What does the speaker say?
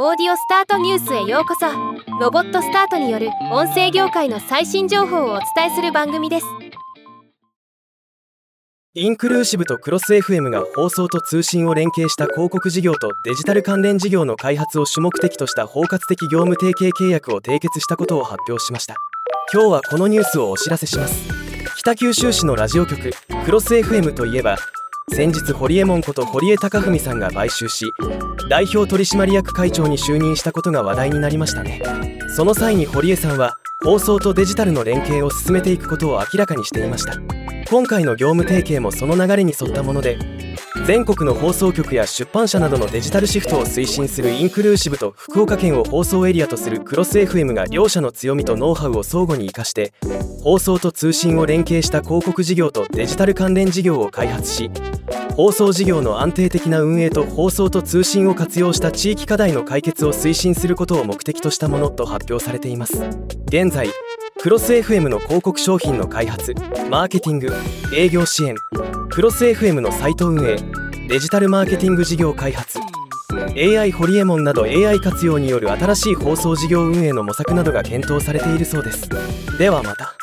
オーディオスタートニュースへようこそ。ロボットスタートによる音声業界の最新情報をお伝えする番組です。インクルーシブとクロス FM が放送と通信を連携した広告事業とデジタル関連事業の開発を主目的とした包括的業務提携契約を締結したことを発表しました。今日はこのニュースをお知らせします。北九州市のラジオ局クロス FM といえば先日堀江門こと堀江貴文さんが買収し代表取締役会長に就任したことが話題になりましたね。その際に堀江さんは放送とデジタルの連携を進めていくことを明らかにしていました。今回の業務提携もその流れに沿ったもので全国の放送局や出版社などのデジタルシフトを推進するインクルーシブと福岡県を放送エリアとするクロス FM が両社の強みとノウハウを相互に生かして放送と通信を連携した広告事業とデジタル関連事業を開発し放送事業の安定的な運営と放送と通信を活用した地域課題の解決を推進することを目的としたものと発表されています。現在クロス FM の広告商品の開発マーケティング営業支援クロス FM のサイト運営デジタルマーケティング事業開発 AI ホリエモンなど AI 活用による新しい放送事業運営の模索などが検討されているそうです。ではまた。